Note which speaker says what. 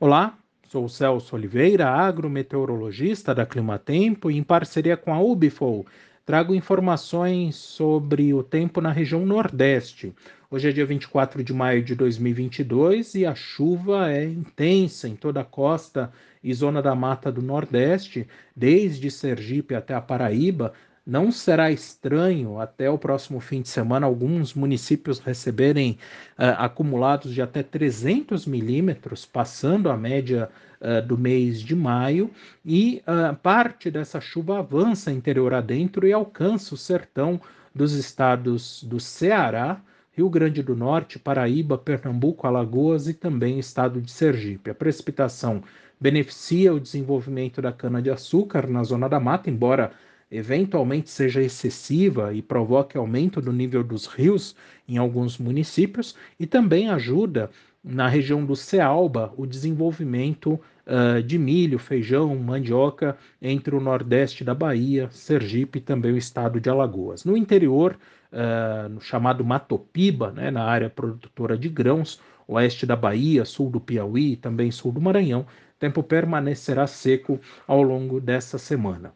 Speaker 1: Olá, sou o Celso Oliveira, agrometeorologista da Climatempo, e em parceria com a Ubifol, trago informações sobre o tempo na região Nordeste. Hoje é dia 24 de maio de 2022 e a chuva é intensa em toda a costa e zona da mata do Nordeste, desde Sergipe até a Paraíba, não será estranho até o próximo fim de semana alguns municípios receberem uh, acumulados de até 300 milímetros, passando a média uh, do mês de maio, e uh, parte dessa chuva avança interior adentro e alcança o sertão dos estados do Ceará, Rio Grande do Norte, Paraíba, Pernambuco, Alagoas e também estado de Sergipe. A precipitação beneficia o desenvolvimento da cana-de-açúcar na zona da mata, embora eventualmente seja excessiva e provoque aumento do nível dos rios em alguns municípios, e também ajuda na região do Cealba o desenvolvimento uh, de milho, feijão, mandioca entre o nordeste da Bahia, Sergipe e também o estado de Alagoas. No interior, uh, no chamado Matopiba, né, na área produtora de grãos, oeste da Bahia, sul do Piauí e também sul do Maranhão, tempo permanecerá seco ao longo dessa semana.